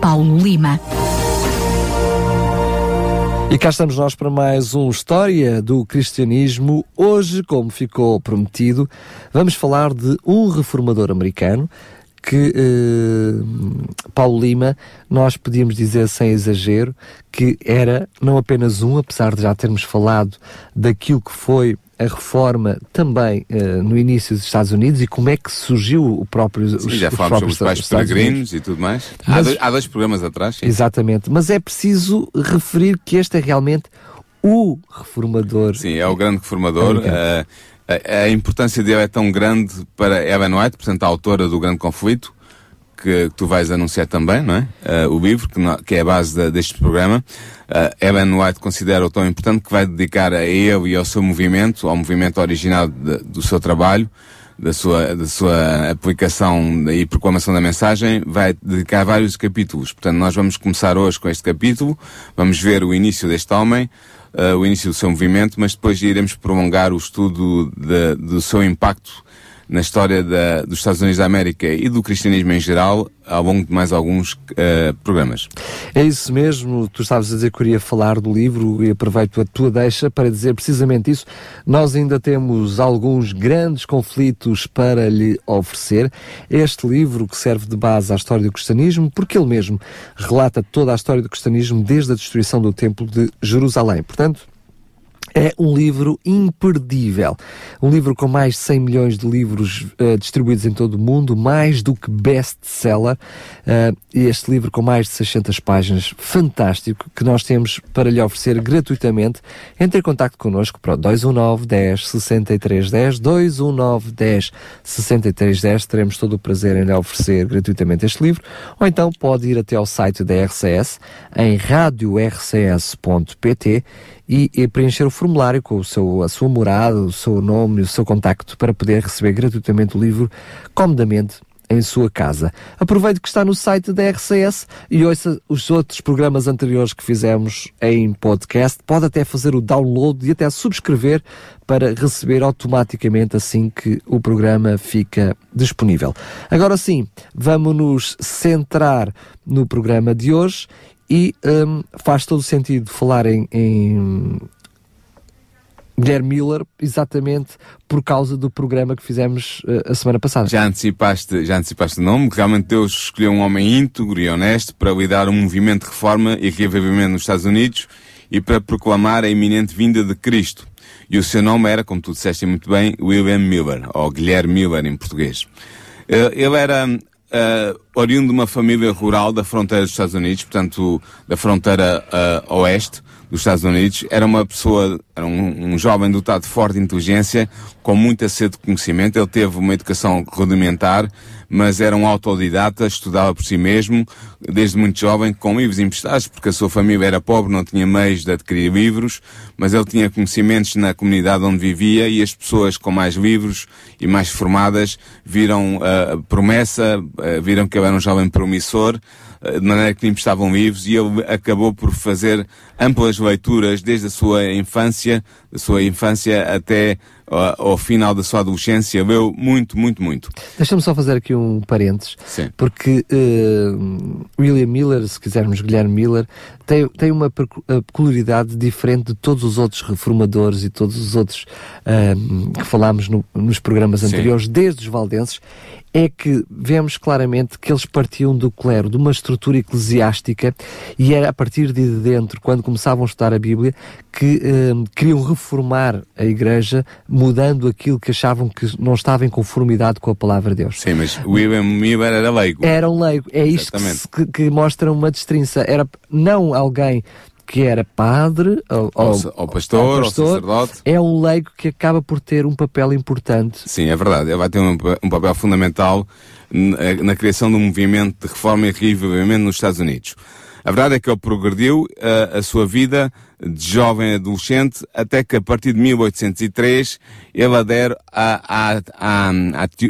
Paulo Lima. E cá estamos nós para mais um História do Cristianismo. Hoje, como ficou prometido, vamos falar de um reformador americano que eh, Paulo Lima, nós podíamos dizer sem exagero, que era não apenas um, apesar de já termos falado daquilo que foi a reforma também uh, no início dos Estados Unidos e como é que surgiu o próprio sim, os, já falámos sobre os pais peregrinos e tudo mais. Mas, há, dois, há, dois, programas atrás. Sim. Exatamente, mas é preciso referir que este é realmente o reformador. Sim, é o grande reformador. Uh, a, a, importância dele é tão grande para Ellen White, portanto a autora do Grande Conflito, que, tu vais anunciar também, não é? Uh, o livro, que, que, é a base deste programa. Uh, Ellen White considera-o tão importante que vai dedicar a ele e ao seu movimento, ao movimento original de, do seu trabalho, da sua, da sua aplicação e proclamação da mensagem, vai dedicar vários capítulos. Portanto, nós vamos começar hoje com este capítulo, vamos ver o início deste homem, uh, o início do seu movimento, mas depois iremos prolongar o estudo de, do seu impacto na história da, dos Estados Unidos da América e do cristianismo em geral ao longo de mais alguns uh, programas. É isso mesmo, tu estavas a dizer que eu iria falar do livro e aproveito a tua deixa para dizer precisamente isso. Nós ainda temos alguns grandes conflitos para lhe oferecer. Este livro que serve de base à história do cristianismo, porque ele mesmo relata toda a história do cristianismo desde a destruição do Templo de Jerusalém. Portanto, é um livro imperdível. Um livro com mais de 100 milhões de livros uh, distribuídos em todo o mundo, mais do que best-seller. Uh, este livro com mais de 600 páginas, fantástico, que nós temos para lhe oferecer gratuitamente. Entre em contato connosco para o 219 10 63 10, 219 10 63 10. Teremos todo o prazer em lhe oferecer gratuitamente este livro. Ou então pode ir até ao site da RCS em radiorcs.pt e, e, preencher o formulário com o seu, a sua morada, o seu nome, o seu contacto para poder receber gratuitamente o livro comodamente em sua casa. Aproveite que está no site da RCS e ouça os outros programas anteriores que fizemos em podcast. Pode até fazer o download e até subscrever para receber automaticamente assim que o programa fica disponível. Agora sim, vamos nos centrar no programa de hoje e um, faz todo o sentido falar em, em Guilherme Miller, exatamente por causa do programa que fizemos uh, a semana passada. Já antecipaste, já antecipaste o nome, realmente Deus escolheu um homem íntegro e honesto para liderar um movimento de reforma e reavivamento nos Estados Unidos e para proclamar a iminente vinda de Cristo. E o seu nome era, como tu disseste muito bem, William Miller, ou Guilherme Miller em português. Uh, ele era uh, oriundo de uma família rural da fronteira dos Estados Unidos, portanto, da fronteira uh, oeste dos Estados Unidos. Era uma pessoa, era um, um, jovem dotado de forte inteligência, com muita sede de conhecimento. Ele teve uma educação rudimentar, mas era um autodidata, estudava por si mesmo, desde muito jovem, com livros emprestados, porque a sua família era pobre, não tinha meios de adquirir livros, mas ele tinha conhecimentos na comunidade onde vivia e as pessoas com mais livros e mais formadas viram a uh, promessa, uh, viram que ele era um jovem promissor, de maneira que lhe emprestavam livros e ele acabou por fazer amplas leituras desde a sua infância, da sua infância até ao, final da sua adolescência, leu muito, muito, muito. Deixa-me só fazer aqui um parênteses, Sim. porque uh, William Miller, se quisermos Guilherme Miller, tem, tem uma peculiaridade diferente de todos os outros reformadores e todos os outros uh, que falámos no, nos programas anteriores, Sim. desde os valdenses, é que vemos claramente que eles partiam do clero, de uma estrutura eclesiástica, e era a partir de dentro, quando começavam a estudar a Bíblia, que eh, queriam reformar a Igreja, mudando aquilo que achavam que não estava em conformidade com a palavra de Deus. Sim, mas William Miller era leigo. Era um leigo. É isto que, que, mostra uma destrinça. Era não alguém que era padre ou, ou, ou pastor, ou sacerdote. É um leigo que acaba por ter um papel importante. Sim, é verdade. Ele vai ter um, um papel fundamental na, na, criação um movimento de reforma e reavivamento nos Estados Unidos. A verdade é que ele progrediu uh, a sua vida de jovem adolescente até que a partir de 1803 ele adere a, a,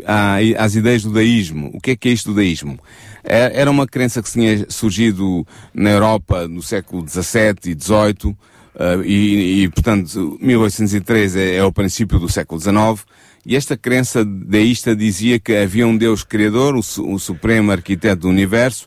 a, às ideias do daísmo. O que é que é isto do daísmo? É, era uma crença que tinha surgido na Europa no século XVII e XVIII, uh, e, e, portanto, 1803 é, é o princípio do século XIX, e esta crença deísta dizia que havia um Deus criador, o, o supremo arquiteto do universo,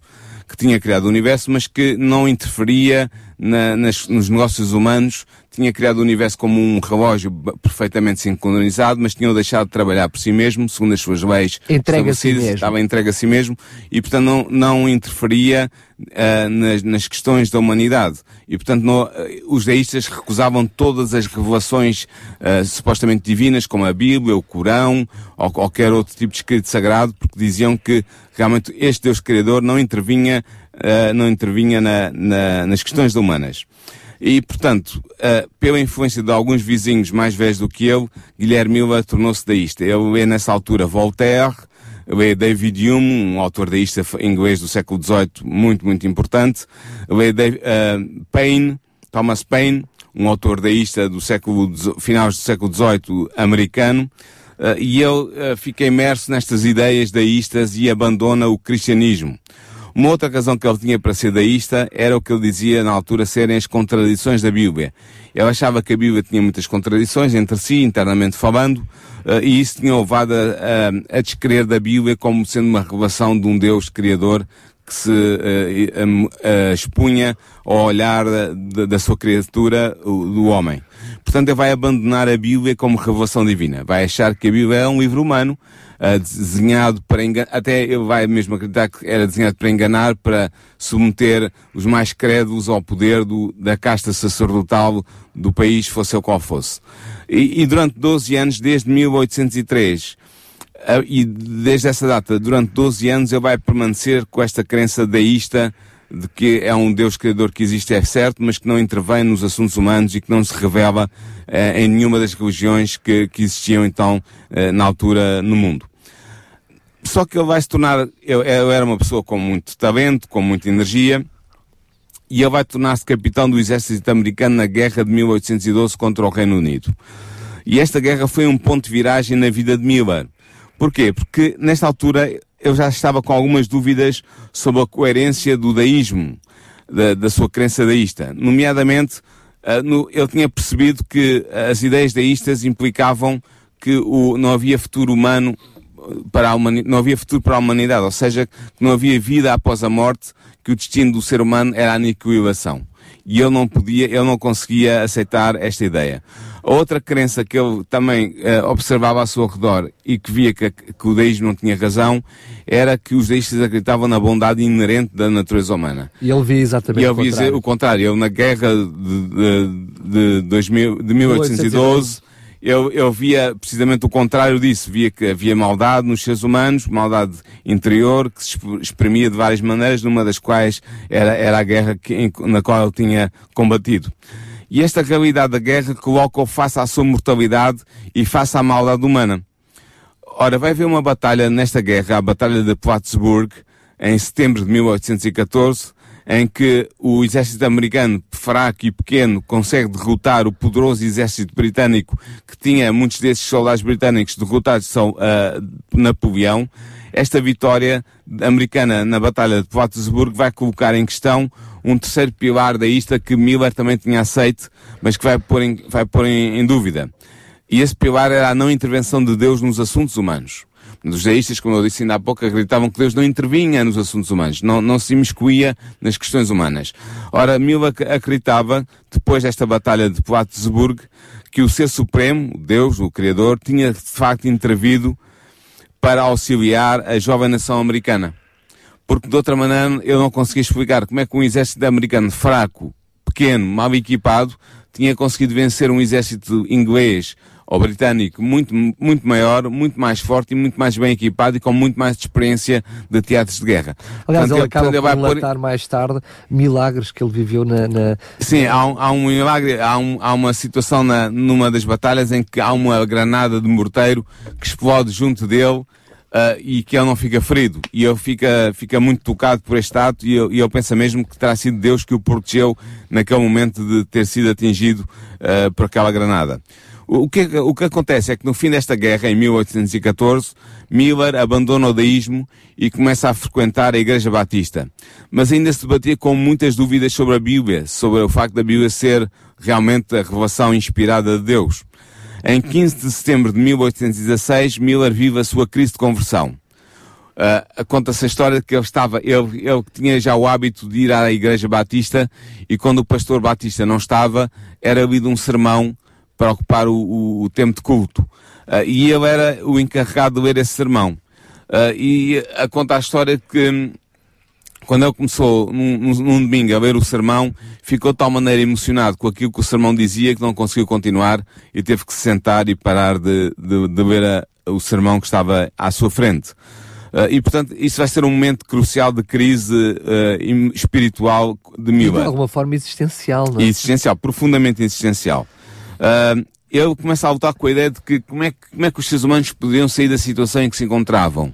que tinha criado o universo, mas que não interferia na, nas, nos negócios humanos, tinha criado o universo como um relógio perfeitamente sincronizado, mas tinha deixado de trabalhar por si mesmo, segundo as suas leis entrega a si mesmo. estava entregue a si mesmo, e portanto não, não interferia uh, nas, nas, questões da humanidade. E portanto não, uh, os deístas recusavam todas as revelações uh, supostamente divinas, como a Bíblia, o Corão, ou qualquer outro tipo de escrito sagrado, porque diziam que realmente este Deus Criador não intervinha, não intervinha na, na, nas questões humanas. E, portanto, uh, pela influência de alguns vizinhos mais velhos do que ele, Guilherme Miller tornou-se deísta. Ele lê nessa altura Voltaire, lê David Hume, um autor deísta inglês do século XVIII muito, muito importante, lê Dave, uh, Thomas Paine, um autor deísta do século, finais do século XVIII americano, uh, e ele fica imerso nestas ideias deístas e abandona o cristianismo. Uma outra razão que ele tinha para ser daísta era o que ele dizia na altura serem as contradições da Bíblia. Ele achava que a Bíblia tinha muitas contradições entre si, internamente falando, uh, e isso tinha levado a, a, a descrer da Bíblia como sendo uma revelação de um Deus Criador que se uh, uh, expunha ao olhar da, da sua criatura, do homem. Portanto, ele vai abandonar a Bíblia como revelação divina. Vai achar que a Bíblia é um livro humano, uh, desenhado para enganar, até ele vai mesmo acreditar que era desenhado para enganar, para submeter os mais crédulos ao poder do, da casta sacerdotal do país, fosse o qual fosse. E, e durante 12 anos, desde 1803, uh, e desde essa data, durante 12 anos, ele vai permanecer com esta crença deísta de que é um Deus criador que existe, é certo, mas que não intervém nos assuntos humanos e que não se revela uh, em nenhuma das religiões que, que existiam então uh, na altura no mundo. Só que ele vai se tornar, eu, eu era uma pessoa com muito talento, com muita energia, e ele vai tornar-se capitão do exército americano na guerra de 1812 contra o Reino Unido. E esta guerra foi um ponto de viragem na vida de Miller. Porquê? Porque nesta altura eu já estava com algumas dúvidas sobre a coerência do daísmo, da, da sua crença daísta. Nomeadamente, uh, no, ele tinha percebido que as ideias daístas implicavam que o, não havia futuro humano para a humanidade, não havia futuro para a humanidade, ou seja, que não havia vida após a morte, que o destino do ser humano era a aniquilação. E ele não podia, ele não conseguia aceitar esta ideia. Outra crença que ele também uh, observava ao seu redor e que via que, que, o deísmo não tinha razão era que os deístas acreditavam na bondade inerente da natureza humana. E ele via exatamente e ele via o contrário. Ele na guerra de, de, de, 2000, de 1812 eu, eu via precisamente o contrário disso. Via que havia maldade nos seres humanos, maldade interior, que se exprimia de várias maneiras, numa das quais era, era a guerra que, na qual ele tinha combatido. E esta realidade da guerra coloca-o face à sua mortalidade e face à maldade humana. Ora, vai haver uma batalha nesta guerra, a Batalha de Plattsburgh, em setembro de 1814, em que o exército americano, fraco e pequeno, consegue derrotar o poderoso exército britânico, que tinha muitos desses soldados britânicos derrotados são uh, Napoleão. Esta vitória americana na Batalha de Plattsburgh vai colocar em questão um terceiro pilar da ista que Miller também tinha aceito, mas que vai pôr em, vai pôr em, em dúvida. E esse pilar era a não intervenção de Deus nos assuntos humanos. Os deístas, como eu disse ainda há pouco, acreditavam que Deus não intervinha nos assuntos humanos, não, não se imiscuía nas questões humanas. Ora, Miller acreditava, depois desta batalha de Plattsburgh, que o Ser Supremo, Deus, o Criador, tinha de facto intervido para auxiliar a jovem nação americana. Porque de outra maneira eu não conseguia explicar como é que um exército americano fraco, pequeno, mal equipado, tinha conseguido vencer um exército inglês ou britânico muito, muito maior, muito mais forte e muito mais bem equipado e com muito mais experiência de teatros de guerra. Aliás, portanto, ele acaba portanto, por relatar pôr... mais tarde milagres que ele viveu na... na... Sim, há um, há um milagre, há, um, há uma situação na, numa das batalhas em que há uma granada de morteiro que explode junto dele Uh, e que ele não fica ferido. E ele fica, fica muito tocado por este ato e eu, e eu penso mesmo que terá sido Deus que o protegeu naquele momento de ter sido atingido uh, por aquela granada. O que, o que acontece é que no fim desta guerra, em 1814, Miller abandona o deísmo e começa a frequentar a Igreja Batista. Mas ainda se debatia com muitas dúvidas sobre a Bíblia, sobre o facto da Bíblia ser realmente a revelação inspirada de Deus. Em 15 de setembro de 1816, Miller vive a sua crise de conversão. Uh, Conta-se a história de que ele estava, ele, ele tinha já o hábito de ir à igreja batista e quando o pastor batista não estava, era lido um sermão para ocupar o, o, o tempo de culto. Uh, e ele era o encarregado de ler esse sermão. Uh, e uh, conta a história que quando ele começou num, num, domingo a ler o sermão, ficou de tal maneira emocionado com aquilo que o sermão dizia que não conseguiu continuar e teve que se sentar e parar de, de, de ler a, o sermão que estava à sua frente. Uh, e, portanto, isso vai ser um momento crucial de crise uh, espiritual de Miller. E de alguma forma existencial, não é? Existencial, profundamente existencial. Uh, ele começa a lutar com a ideia de que como é, que como é que os seres humanos poderiam sair da situação em que se encontravam.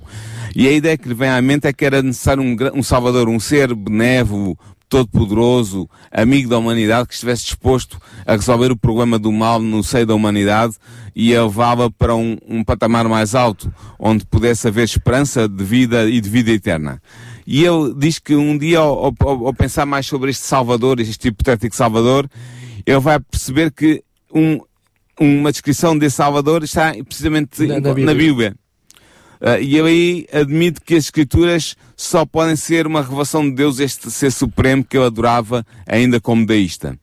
E a ideia que lhe vem à mente é que era necessário um, um Salvador, um ser benévolo, todo-poderoso, amigo da humanidade, que estivesse disposto a resolver o problema do mal no seio da humanidade e a levá-la para um, um, patamar mais alto, onde pudesse haver esperança de vida e de vida eterna. E ele diz que um dia, ao, ao, ao pensar mais sobre este Salvador, este hipotético Salvador, ele vai perceber que um, uma descrição de Salvador está precisamente na, na Bíblia. Na Bíblia. Uh, e aí admite que as Escrituras só podem ser uma revelação de Deus, este ser supremo que eu adorava ainda como deísta.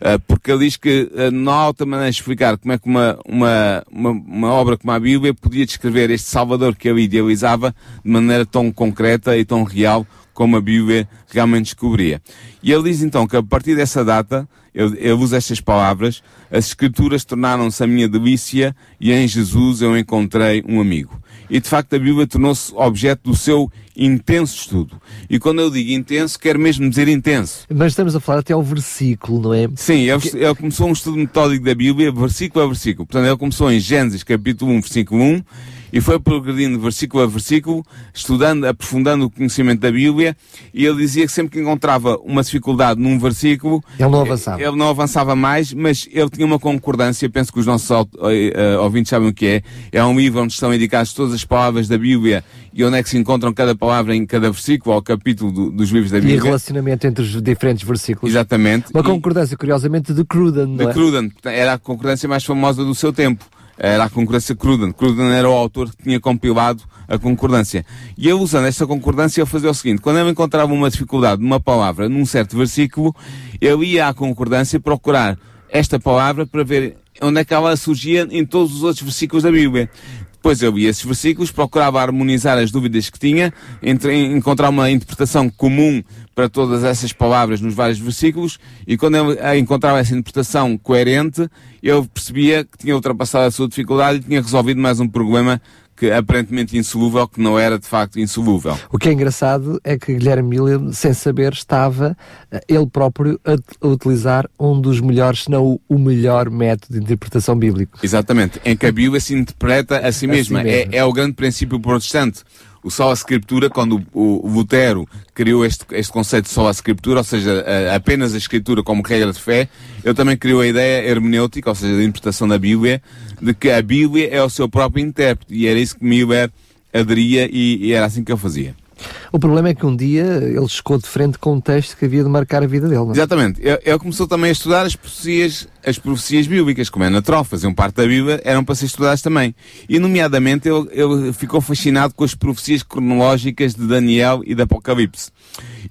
Uh, porque ele diz que uh, não há outra maneira de explicar como é que uma, uma, uma, uma, obra como a Bíblia podia descrever este Salvador que ele idealizava de maneira tão concreta e tão real como a Bíblia realmente descobria. E ele diz então que a partir dessa data, ele, ele usa estas palavras, as Escrituras tornaram-se a minha delícia e em Jesus eu encontrei um amigo. E de facto a Bíblia tornou-se objeto do seu intenso estudo. E quando eu digo intenso, quero mesmo dizer intenso. Mas estamos a falar até ao versículo, não é? Sim, ele, ele começou um estudo metódico da Bíblia, versículo a versículo. Portanto, ele começou em Gênesis capítulo 1, versículo 1, e foi progredindo versículo a versículo, estudando, aprofundando o conhecimento da Bíblia, e ele dizia que sempre que encontrava uma dificuldade num versículo, ele não avançava. Ele não avançava mais, mas ele tinha uma concordância, penso que os nossos uh, ouvintes sabem o que é, é um livro onde estão indicadas todas as palavras da Bíblia e onde é que se encontram cada palavra em cada versículo ou capítulo do, dos livros da Bíblia. E relacionamento entre os diferentes versículos. Exatamente. Uma concordância, e, curiosamente, de Cruden, De é? Cruden, era a concordância mais famosa do seu tempo era a concordância Cruden. Cruden era o autor que tinha compilado a concordância. E ele, usando esta concordância, ele fazia o seguinte: quando ele encontrava uma dificuldade numa palavra, num certo versículo, ele ia à concordância procurar esta palavra para ver onde é que ela surgia em todos os outros versículos da Bíblia. Depois eu ia esses versículos, procurava harmonizar as dúvidas que tinha, entre, encontrar uma interpretação comum para todas essas palavras nos vários versículos, e quando eu encontrava essa interpretação coerente, eu percebia que tinha ultrapassado a sua dificuldade e tinha resolvido mais um problema que aparentemente insolúvel, que não era de facto insolúvel. O que é engraçado é que Guilherme Miller, sem saber, estava eh, ele próprio a, utilizar um dos melhores, se não o melhor método de interpretação bíblico. Exatamente, em que a Bíblia se interpreta a si mesma. A si mesma. É, é o grande princípio protestante o sola escritura, quando o, Lutero criou este, este conceito de sola escritura, ou seja, a, apenas a escritura como regra de fé, ele também criou a ideia hermenêutica, ou seja, da interpretação da Bíblia, de que a Bíblia é o seu próprio intérprete, e era isso que Miller aderia e, e era assim que ele fazia. O problema é que um dia ele chegou de frente com um texto que havia de marcar a vida dele. Não? É? Exatamente. Ele, começou também a estudar as profecias, as profecias bíblicas, como é natural, faziam parte da Bíblia, eram para ser estudadas também. E, nomeadamente, ele, ele ficou fascinado com as profecias cronológicas de Daniel e de Apocalipse.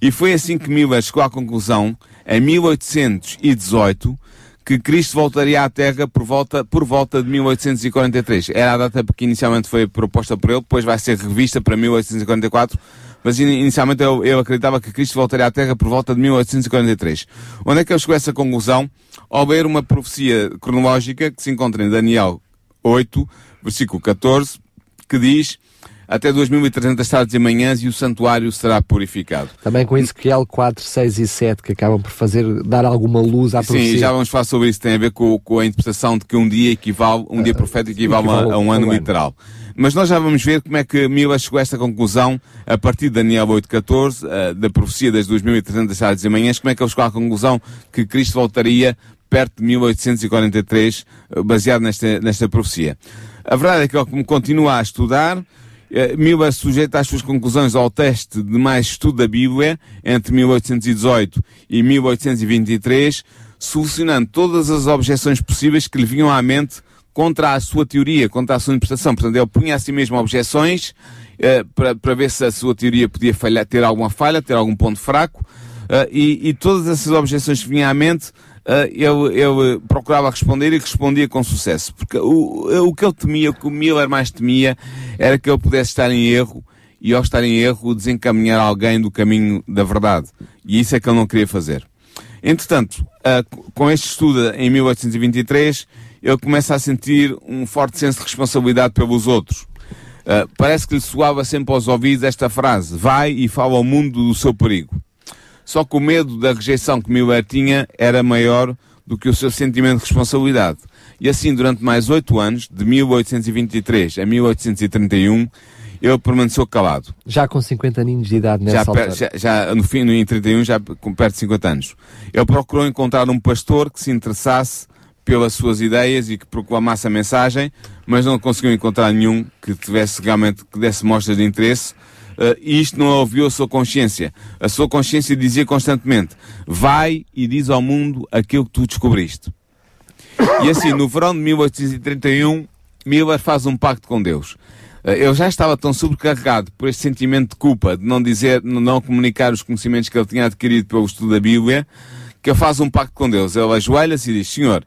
E foi assim que Miller chegou à conclusão, em 1818, que Cristo voltaria à Terra por volta, por volta de 1843. Era a data que inicialmente foi proposta por ele, depois vai ser revista para 1844, mas inicialmente eu, eu acreditava que Cristo voltaria à Terra por volta de 1843. Onde é que ele chegou a essa conclusão? Ao ver uma profecia cronológica que se encontra em Daniel 8, versículo 14, que diz até 2.300 tardes e manhãs e o santuário será purificado. Também com Ezequiel 4, 6 e 7 que acabam por fazer, dar alguma luz à profecia. Sim, já vamos falar sobre isso, tem a ver com, com a interpretação de que um dia equivale, um dia ah, profético equivale, equivale a, a, um ano literal. Mas nós já vamos ver como é que Mila chegou a esta conclusão a partir de Daniel 8.14, uh, da profecia das 2.300 tardes e manhãs, como é que ele chegou à conclusão que Cristo voltaria perto de 1843, uh, baseado nesta, nesta profecia. A verdade é que ele continua a estudar, eh, Miller sujeita as suas conclusões ao teste de mais estudo da Bíblia entre 1818 e 1823, solucionando todas as objeções possíveis que lhe vinham à mente contra a sua teoria, contra a sua interpretação. Portanto, ele punha a si mesmo objeções uh, para, ver se a sua teoria podia falhar, ter alguma falha, ter algum ponto fraco, uh, e, e todas essas objeções que vinham à mente ele, ele procurava responder e respondia com sucesso. Porque o, o que ele temia, o que o Miller mais temia, era que ele pudesse estar em erro e ao estar em erro desencaminhar alguém do caminho da verdade. E isso é que ele não queria fazer. Entretanto, uh, com este estudo em 1823, ele começa a sentir um forte senso de responsabilidade pelos outros. Uh, parece que lhe soava sempre aos ouvidos esta frase: Vai e fala ao mundo do seu perigo. Só que o medo da rejeição que Miller tinha era maior do que o seu sentimento de responsabilidade. E assim, durante mais oito anos, de 1823 a 1831, ele permaneceu calado. Já com 50 aninhos de idade nessa já, altura. Já, já, no fim, em 31, já com perto de 50 anos. Ele procurou encontrar um pastor que se interessasse pelas suas ideias e que proclamasse a mensagem, mas não conseguiu encontrar nenhum que tivesse realmente, que desse mostras de interesse uh, isto não ouviu a sua consciência. A sua consciência dizia constantemente: vai e diz ao mundo aquilo que tu descobriste. E assim, no verão de 1831, Miller faz um pacto com Deus. Eu já estava tão sobrecarregado por este sentimento de culpa, de não dizer, não comunicar os conhecimentos que ele tinha adquirido pelo estudo da Bíblia, que ele faz um pacto com Deus. Ele ajoelha-se e diz: Senhor,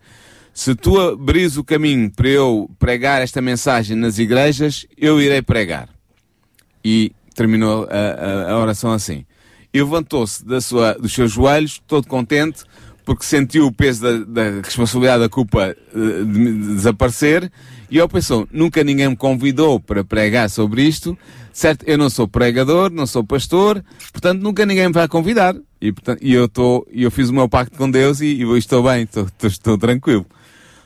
se tu abris o caminho para eu pregar esta mensagem nas igrejas, eu irei pregar. E terminou a, a, a oração assim. E levantou-se dos seus joelhos, todo contente, porque sentiu o peso da, da responsabilidade da culpa uh, de, de desaparecer, e ele pensou, nunca ninguém me convidou para pregar sobre isto, certo? Eu não sou pregador, não sou pastor, portanto nunca ninguém me vai convidar. E, portanto, e eu, tô, eu fiz o meu pacto com Deus e, e estou bem, estou, estou tranquilo.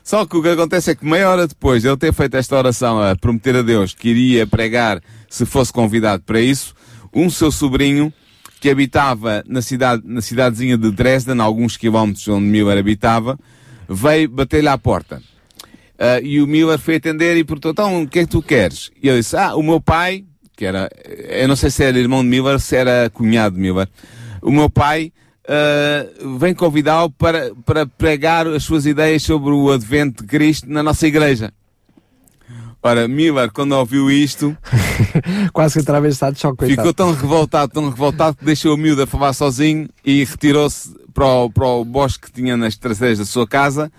Só que o que acontece é que meia hora depois de ele ter feito esta oração a prometer a Deus que iria pregar se fosse convidado para isso, um seu sobrinho que habitava na cidade, na cidadezinha de Dresden, alguns quilómetros onde Miller habitava, veio bater-lhe à porta. Uh, e o Miller foi atender e perguntou, então, o que é que tu queres? E ele disse, ah, o meu pai, que era, eu não sei se era irmão de Miller, se era cunhado de Miller, o meu pai uh, vem convidá-lo para, para pregar as suas ideias sobre o advento de Cristo na nossa igreja. Ora, Miller, quando ouviu isto. Quase que entrava em estado de choque. Ficou tão revoltado, tão revoltado, que deixou o miúdo a falar sozinho e retirou-se para o, para o bosque que tinha nas traseiras da sua casa,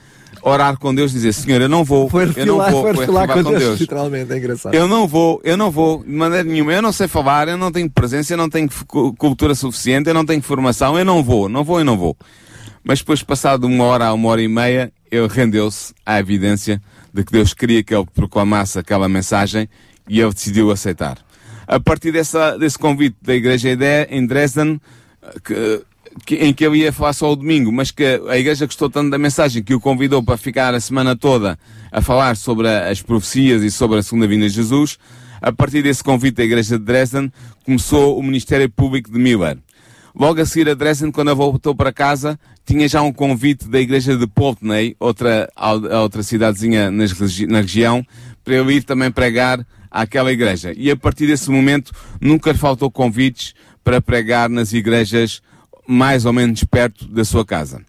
orar com Deus e dizer: Senhor, eu não vou. Foi refilar, eu não vou. Foi refilar com, com Deus, Deus. Literalmente, é engraçado. Eu não vou, eu não vou, de maneira nenhuma. Eu não sei falar, eu não tenho presença, eu não tenho cultura suficiente, eu não tenho formação, eu não vou, não vou e não vou. Mas depois, passado uma hora a uma hora e meia, ele rendeu-se à evidência de que Deus queria que ele proclamasse aquela mensagem e ele decidiu aceitar. A partir dessa, desse convite da igreja em Dresden, que, que, em que ele ia falar só o domingo, mas que a igreja gostou tanto da mensagem que o convidou para ficar a semana toda a falar sobre as profecias e sobre a segunda vinda de Jesus, a partir desse convite da igreja de Dresden, começou o ministério público de Miller. Logo a seguir a Dresden, quando ele voltou para casa, tinha já um convite da igreja de Poltney, outra, outra cidadezinha nas, na região, para ele ir também pregar àquela igreja. E a partir desse momento, nunca faltou convites para pregar nas igrejas mais ou menos perto da sua casa.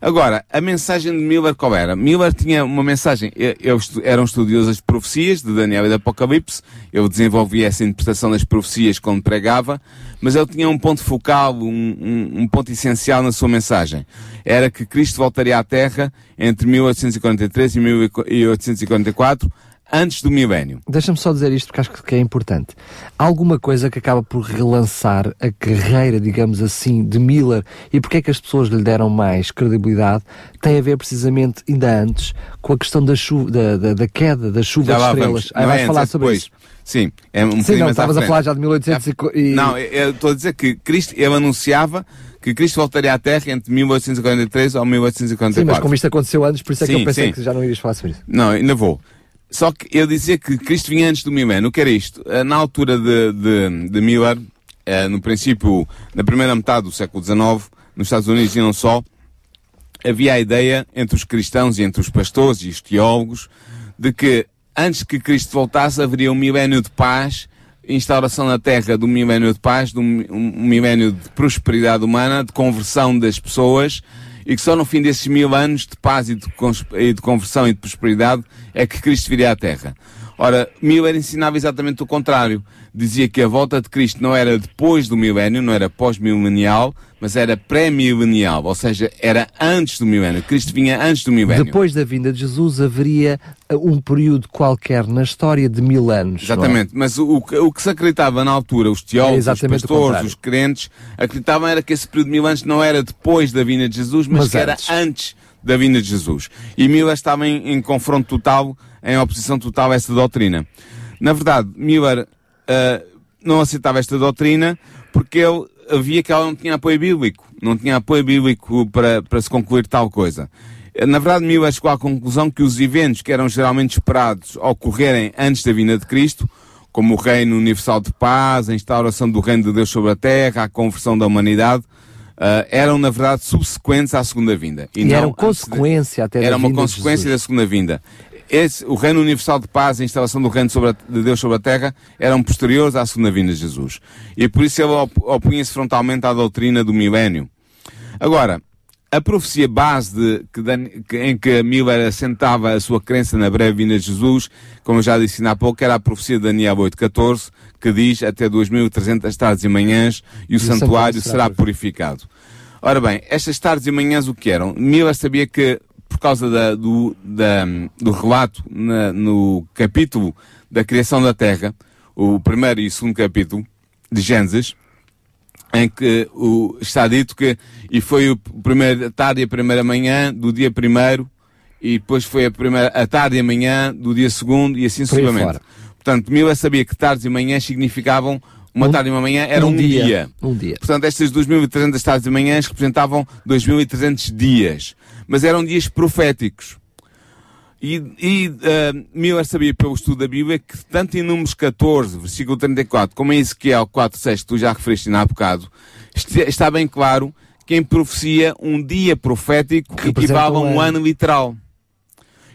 Agora, a mensagem de Miller qual era? Miller tinha uma mensagem, eu era um estudioso das profecias, de Daniel e do Apocalipse, eu desenvolvia essa interpretação das profecias quando pregava, mas ele tinha um ponto focal, um, um, um ponto essencial na sua mensagem. Era que Cristo voltaria à Terra entre 1843 e 1844, antes do milénio. Deixa-me só dizer isto porque acho que é importante. Há alguma coisa que acaba por relançar a carreira, digamos assim, de Miller e porque é que as pessoas lhe deram mais credibilidade tem a ver precisamente ainda antes com a questão da, chuva, da, da, da queda da chuva Já de estrelas. vamos. Aí Não vais é falar antes, é sobre depois. isso. Sim, é um Sim, não, estavas a falar já de 1800 e e... Não, eu estou a dizer que Cristo, ele anunciava que Cristo voltaria à Terra entre 1843 ou Sim, 1844. mas como isto aconteceu antes, por isso é que Sim, eu pensei sim. que já não irias falar sobre isso. Não, ainda vou. Só que eu dizia que Cristo vinha antes do milénio. O que era isto? Eh, Na altura de, de, de Miller, eh, no princípio, na primeira metade do século XIX, nos Estados Unidos e não só, havia a ideia entre os cristãos e entre os pastores e os teólogos de que antes que Cristo voltasse haveria um milénio de paz, instauração na Terra de um milénio de paz, de um, um milénio de prosperidade humana, de conversão das pessoas e que só no fim desses mil anos de paz e de, e de conversão e de prosperidade é que Cristo viria à Terra. Ora, Miller ensinava exatamente o contrário. Dizia que a volta de Cristo não era depois do milénio, não era pós-milenial, mas era pré-milenial, ou seja, era antes do milénio. Cristo vinha antes do milénio. Depois da vinda de Jesus haveria uh, um período qualquer na história de mil anos. é? Exatamente, mas o, o que- se acreditava na altura, os É teólogos, os exatamente o pastores, os crentes, acreditavam era que esse período de mil anos não era depois da vinda de Jesus, mas, Mas que era antes. antes da vinda de Jesus. E Miller estava em, em confronto total, em oposição total a essa doutrina. Na verdade, Miller ah, não aceitava esta doutrina porque ele via que ela não tinha apoio bíblico. Não tinha apoio bíblico para, para se concluir tal coisa. Na verdade, Miller chegou à conclusão que os eventos que eram geralmente esperados ocorrerem antes da vinda de Cristo, como o reino universal de paz, a instauração do reino de Deus sobre a terra, a conversão da humanidade, ah, eram na verdade subsequentes à segunda vinda. E não eram antes de- consequência até da Era uma vinda consequência da segunda vinda. Esse, o reino universal de paz, a instalação do reino a- de Deus sobre a terra, eram posteriores à segunda vinda de Jesus. E por isso ele op- opunha-se frontalmente à doutrina do milénio. Agora, a profecia base de, que em que Miller assentava a sua crença na breve vinda de Jesus, como eu já disse há pouco, era a profecia de Daniel 8.14, que diz até 2300 tardes e manhãs e o, santuário será purificado. Ora bem, estas tardes e manhãs o que eram? Miller sabia que, por causa da- do, da- do relato na- no capítulo da criação da Terra, o primeiro e o segundo capítulo de Gênesis, em que o, está dito que e foi o primeiro a tarde e a primeira manhã do dia primeiro e depois foi a primeira a tarde e a manhã do dia segundo e assim sucessivamente. Portanto, Miller sabia que tardes e manhãs significavam uma Um- tarde e uma manhã era um, dia. Um dia. Portanto, estas 2.300 tardes e manhãs representavam 2.300 dias. Mas eram dias proféticos. E, e ah, Miller sabia pelo estudo da Bíblia que tanto em Números 14, versículo 34, como em Ezequiel 4, 6, que tu já referiste há bocado, está bem claro que em profecia um dia profético equivale a um um ano. literal.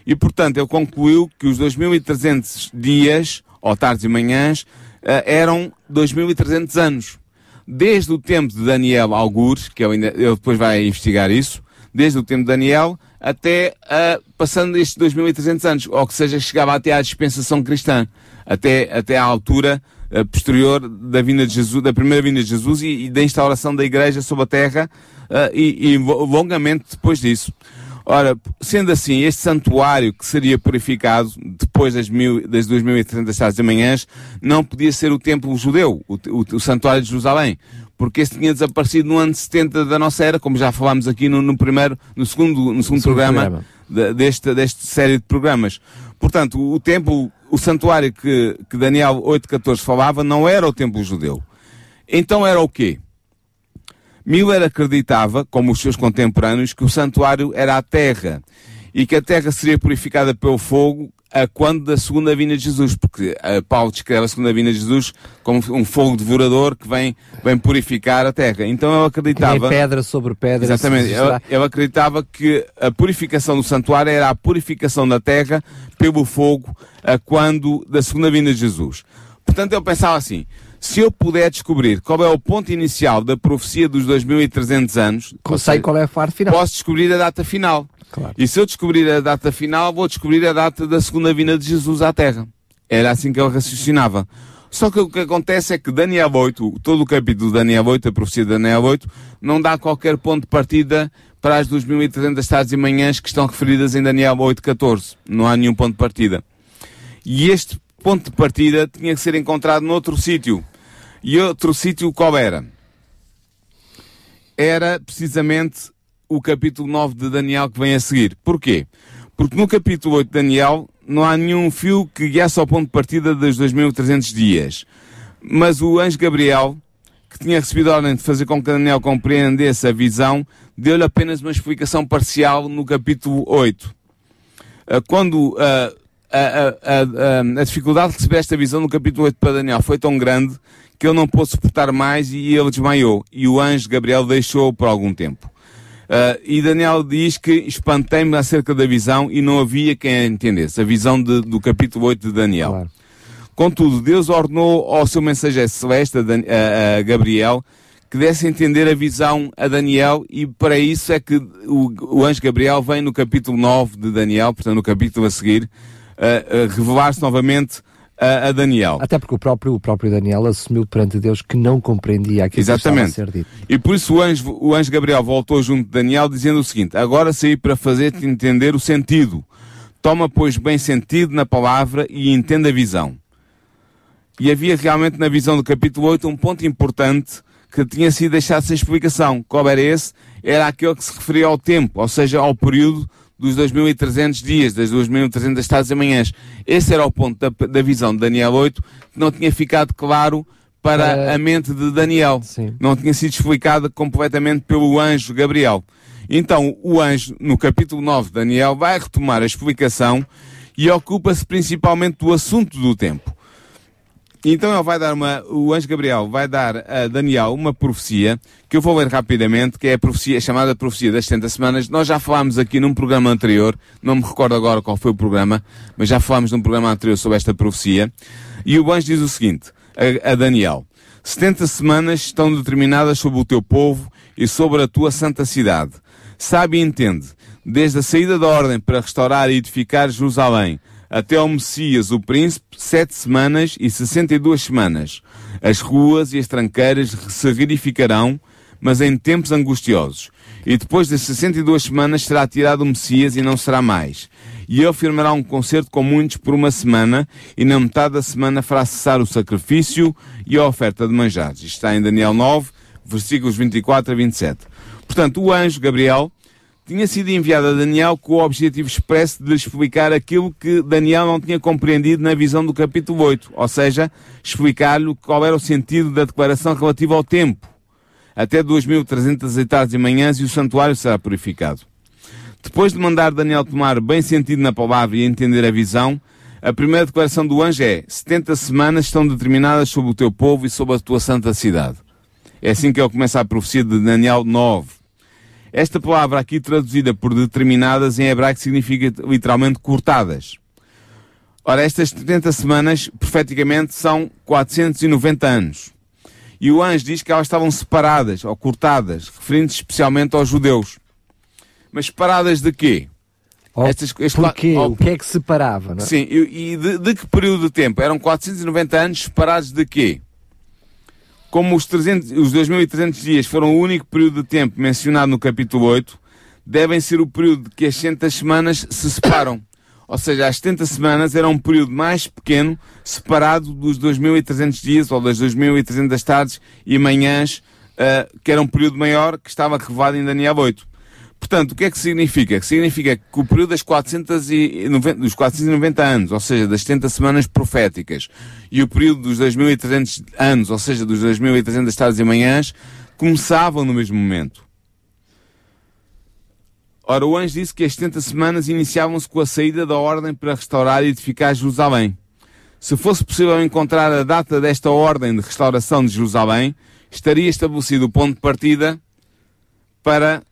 E portanto ele concluiu que os 2.300 dias, ou tardes e manhãs, eram 2.300 anos. Desde o tempo de Daniel Algures, que ele, ainda, depois vai investigar isso, desde o tempo de Daniel até ah, passando estes 2.300 anos, ou que seja, chegava até à dispensação cristã, até, até à altura ah, posterior da vinda de Jesus, da primeira vinda de Jesus e, e da instauração da igreja sobre a terra ah, e, e longamente depois disso. Ora, sendo assim, este santuário que seria purificado depois das, mil, das 2.300 tardes e manhãs, não podia ser o templo judeu, o, o, o santuário de Jerusalém, porque esse tinha desaparecido no ano 70 da nossa era, como já falámos aqui no, no primeiro, no segundo, no segundo programa, programa. deste, deste série de programas. Portanto, o, o templo, o santuário que, que Daniel 8.14 falava não era o templo judeu. Então era o quê? Miller acreditava, como os seus contemporâneos, que o santuário era a terra e que a terra seria purificada pelo fogo a quando da segunda vinda de Jesus, porque eh, Paulo descreve a segunda vinda de Jesus como um fogo devorador que vem, vem purificar a terra. Então eu Que acreditava. pedra sobre pedra. Exatamente. Eu, será- eu acreditava que a purificação do santuário era a purificação da terra pelo fogo a quando da segunda vinda de Jesus. Portanto, eu pensava assim, se eu puder descobrir qual é o ponto inicial da profecia dos 2300 anos, Sei qual é a parte final. posso descobrir a data final. Claro. E se eu descobrir a data final, vou descobrir a data da segunda vinda de Jesus à Terra. Era assim que ele raciocinava. Só que o que acontece é que Daniel 8, todo o capítulo de Daniel 8, a profecia de Daniel 8, não dá qualquer ponto de partida para as 2.300 tardes e manhãs que estão referidas em Daniel 8, 14. Não há nenhum ponto de partida. E este ponto de partida tinha que ser encontrado noutro sítio. E outro sítio qual era? Era precisamente o capítulo 9 de Daniel que vem a seguir. Porquê? Porque no capítulo 8 de Daniel não há nenhum fio que guiasse ao ponto de partida dos 2300 dias. Mas o anjo Gabriel, que tinha recebido a ordem de fazer com que Daniel compreendesse a visão, deu-lhe apenas uma explicação parcial no capítulo 8. Ah, quando ah, a, a, a, a, dificuldade de receber esta visão no capítulo 8 para Daniel foi tão grande que ele não pôde suportar mais e ele desmaiou. E o anjo Gabriel deixou-o por algum tempo. Uh, e Daniel diz que espantei-me acerca da visão e não havia quem a entendesse. A visão de, do capítulo 8 de Daniel. Claro. Contudo, Deus ordenou ao seu mensageiro celeste, a, Gabriel, que desse a entender a visão a Daniel e para isso é que o, o anjo Gabriel vem no capítulo 9 de Daniel, portanto no capítulo a seguir, uh, uh, revelar-se novamente a, a, Daniel. Até porque o próprio, o próprio Daniel assumiu perante Deus que não compreendia aquilo Exatamente. que estava a ser dito. E por isso o anjo, o anjo Gabriel voltou junto de Daniel dizendo o seguinte, agora saí para fazer-te entender o sentido. Toma, pois, bem sentido na palavra e entenda a visão. E havia realmente na visão do capítulo 8 um ponto importante que tinha sido deixado sem explicação. Qual era esse? Era aquele que se referia ao tempo, ou seja, ao período dos 2.300 dias, das 2.300 tardes e manhãs. Esse era o ponto da, da visão de Daniel 8, que não tinha ficado claro para a mente de Daniel. Sim. Não tinha sido explicado completamente pelo anjo Gabriel. Então, o anjo, no capítulo 9 de Daniel, vai retomar a explicação e ocupa-se principalmente do assunto do tempo. Então ele vai dar uma, o anjo Gabriel vai dar a Daniel uma profecia, que eu vou ler rapidamente, que é a profecia, chamada profecia das 70 semanas. Nós já falámos aqui num programa anterior, não me recordo agora qual foi o programa, mas já falámos num programa anterior sobre esta profecia. E o anjo diz o seguinte, a, a Daniel, 70 semanas estão determinadas sobre o teu povo e sobre a tua santa cidade. Sabe e entende, desde a saída da ordem para restaurar e edificar Jerusalém, até ao Messias, o príncipe, sete semanas e sessenta e duas semanas. As ruas e as tranqueiras se verificarão, mas em tempos angustiosos. E depois das sessenta e duas semanas será tirado o Messias e não será mais. E ele firmará um concerto com muitos por uma semana, e na metade da semana fará cessar o sacrifício e a oferta de manjares. Isto está em Daniel 9, versículos 24 a 27. Portanto, o anjo Gabriel tinha sido enviado a Daniel com o objetivo expresso de explicar aquilo que Daniel não tinha compreendido na visão do capítulo 8, ou seja, explicar-lhe qual era o sentido da declaração relativa ao tempo. Até 2.300 tardes e manhãs e o santuário será purificado. Depois de mandar Daniel tomar bem sentido na palavra e entender a visão, a primeira declaração do anjo é: 70 semanas estão determinadas sobre o teu povo e sobre a tua santa cidade. É assim que ele começa a profecia de Daniel 9. Esta palavra aqui traduzida por determinadas em hebraico significa literalmente cortadas. Ora, estas 70 semanas, profeticamente, são 490 anos. E o anjo diz que elas estavam separadas ou cortadas, referindo-se especialmente aos judeus. Mas separadas de quê? Oh, Estas, este, porquê? Oh, o que é que separava? Não é? Sim, e, e de, de, que período de tempo? Eram 490 anos separados de quê? Como os, 300, os 2.300 dias foram o único período de tempo mencionado no capítulo 8, devem ser o período que as 100 semanas se separam. Ou seja, as 70 semanas era um período mais pequeno, separado dos 2.300 dias, ou das 2.300 tardes e manhãs, uh, que era um período maior, que estava revelado em Daniel 8. Portanto, o que é que significa? Significa que o período das 490, dos 490 anos, ou seja, das 70 semanas proféticas, e o período dos 2.300 anos, ou seja, dos 2.300 tardes e manhãs, começavam no mesmo momento. Ora, o anjo disse que as 70 semanas iniciavam-se com a saída da ordem para restaurar e edificar Jerusalém. Se fosse possível encontrar a data desta ordem de restauração de Jerusalém, estaria estabelecido o ponto de partida para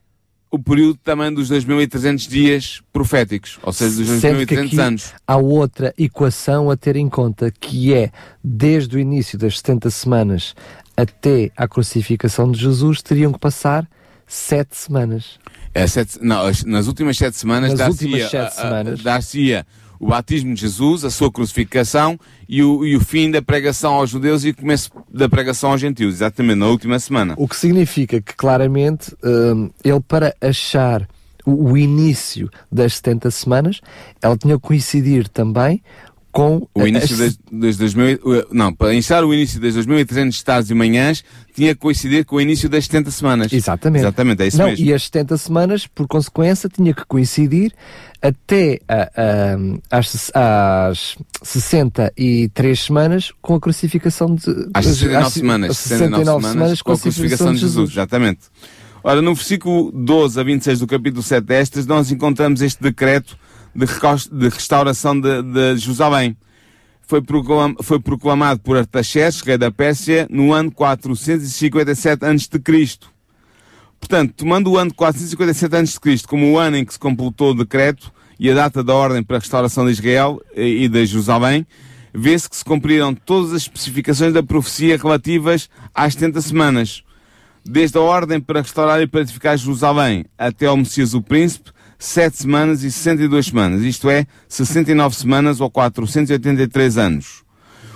o período também dos 2.300 dias proféticos, ou seja, dos 2.300 anos. Há outra equação a ter em conta, que é, desde o início das 70 semanas até à crucificação de Jesus, teriam que passar sete semanas. É, sete, não, nas últimas sete semanas, dar-se-ia o batismo de Jesus, a sua crucificação e o, e o fim da pregação aos judeus e o começo da pregação aos gentios, exatamente na última semana. O que significa que claramente um, ele para achar o, o, início das 70 semanas, ela tinha que coincidir também com O início as- das, das 2000, o- não, para iniciar o início das 2300 estados e manhãs, tinha que coincidir com o início das 70 semanas. Exatamente. Exatamente, é isso Não, mesmo. e as 70 semanas, por consequência, tinha que coincidir até às, se- às 63 semanas com a crucificação de. Às 69 às- semanas, às 69 semanas, com a crucificação de Jesus. Exatamente. Ora, no versículo 12 a 26 do capítulo 7 destas, nós encontramos este decreto de, restauração de, de Jerusalém. Foi, proclam- foi proclamado por Artaxerxes, rei da Pérsia, no ano 457 a.C. Portanto, tomando o ano 457 a.C. como o ano em que se completou o decreto e a data da ordem para a restauração de Israel e de Jerusalém, vê-se que se cumpriram todas as especificações da profecia relativas às 70 semanas. Desde a ordem para restaurar e purificar Jerusalém até ao Messias o Príncipe, 7 semanas e 62 semanas, isto é, 69 semanas ou 483 anos.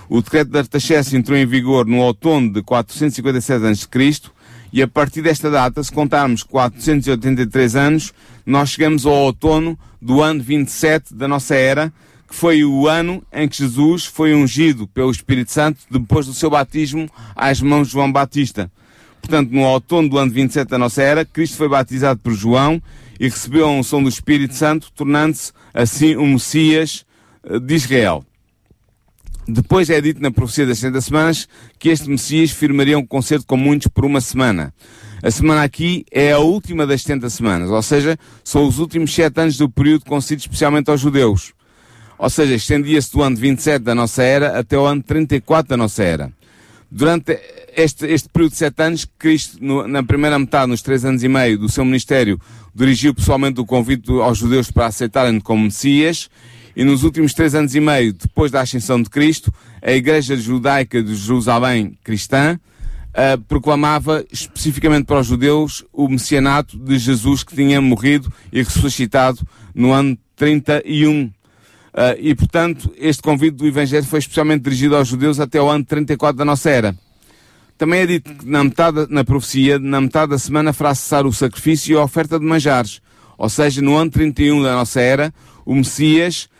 O decreto de Artaxerxes entrou em vigor no outono de 457 a.C. e a partir desta data, se contarmos 483 anos, nós chegamos ao outono do ano 27 da nossa era, que foi o ano em que Jesus foi ungido pelo Espírito Santo depois do seu batismo às mãos de João Batista. Portanto, no outono do ano 27 da nossa era, Cristo foi batizado por João e recebeu a unção do Espírito Santo, tornando-se assim o Messias eh, de Israel. Depois é dito na profecia das 60 semanas que este Messias firmaria um concerto com muitos por uma semana. A semana aqui é a última das 70 semanas, ou seja, são os últimos sete anos do período concedido especialmente aos judeus. Ou seja, estendia-se do ano 27 da nossa era até o ano 34 da nossa era. Durante este, este período de sete anos, Cristo, no- na primeira metade, nos três anos e meio do seu ministério, dirigiu pessoalmente o convite aos judeus para aceitarem-no como Messias, e nos últimos três anos e meio, depois da ascensão de Cristo, a Igreja Judaica de Jerusalém cristã ah, proclamava especificamente para os judeus o messianato de Jesus que tinha morrido e ressuscitado no ano 31. Ah, e, portanto, este convite do Evangelho foi especialmente dirigido aos judeus até o ano 34 da nossa era. Também é dito que na, metade, na profecia, na metade da semana fará cessar o sacrifício e a oferta de manjares. Ou seja, no ano 31 da nossa era, o Messias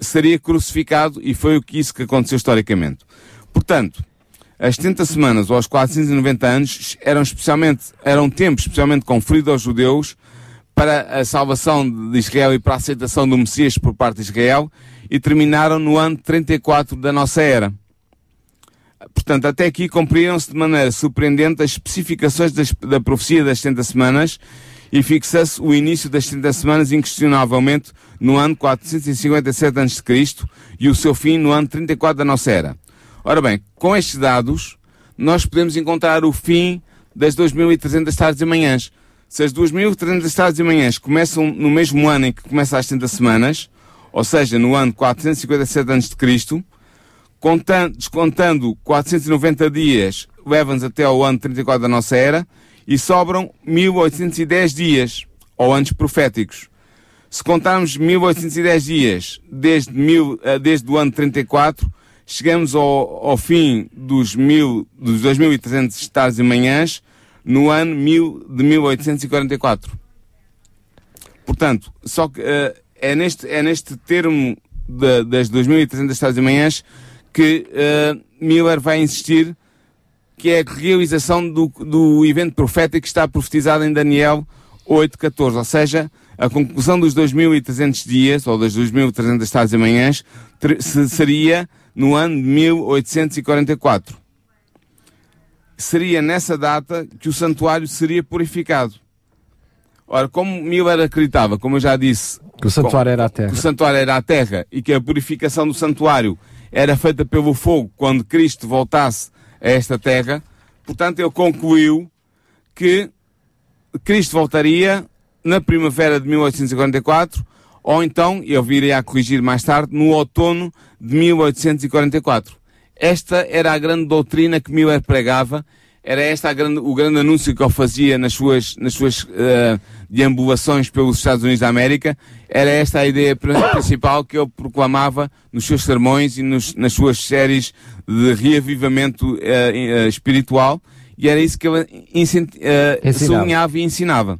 seria crucificado e foi isso que aconteceu historicamente. Portanto, as 70 semanas ou os 490 anos eram especialmente, eram um tempo especialmente conferido aos judeus para a salvação de Israel e para a aceitação do Messias por parte de Israel e terminaram no ano 34 da nossa era. Portanto, até aqui cumpriram-se de maneira surpreendente as especificações das- da profecia das 70 semanas e fixa-se o início das 70 semanas inquestionavelmente no ano 457 a.C. e o seu fim no ano 34 da nossa era. Ora bem, com estes dados, nós podemos encontrar o fim das 2.300 tardes e manhãs. Se as 2.300 tardes e manhãs começam no mesmo ano em que começa as 70 semanas, ou seja, no ano 457 a.C., contando, descontando 490 dias, leva-nos até ao ano 34 da nossa era, e sobram 1810 dias, ou anos proféticos. Se contarmos 1810 dias desde, mil, eh, desde o ano 34, chegamos ao, ao fim dos, mil, dos 2300 tardes e manhãs no ano mil, de 1844. Portanto, só que eh, é, neste, é neste termo da- das 2300 tardes e manhãs que eh, Miller vai insistir que é a realização do, do evento profético que está profetizado em Daniel 8.14, ou seja, a conclusão dos 2.300 dias, ou das 2.300 tardes e manhãs, seria no ano de 1844. Seria nessa data que o santuário seria purificado. Ora, como Miller acreditava, como eu já disse, Que o santuário era a terra. que o santuário era a terra e que a purificação do santuário era feita pelo fogo quando Cristo voltasse a esta terra, portanto ele concluiu que Cristo voltaria na primavera de 1844 ou então, ele viria a corrigir mais tarde, no outono de 1844. Esta era a grande doutrina que Miller pregava, era esta grande- o grande anúncio que ele fazia nas suas, nas suas eh, deambulações pelos Estados Unidos da América, era esta a ideia pr- principal que ele proclamava nos seus sermões e nos- nas suas séries de reavivamento eh, eh, espiritual, e era isso que ele Ensinava. sublinhava e ensinava.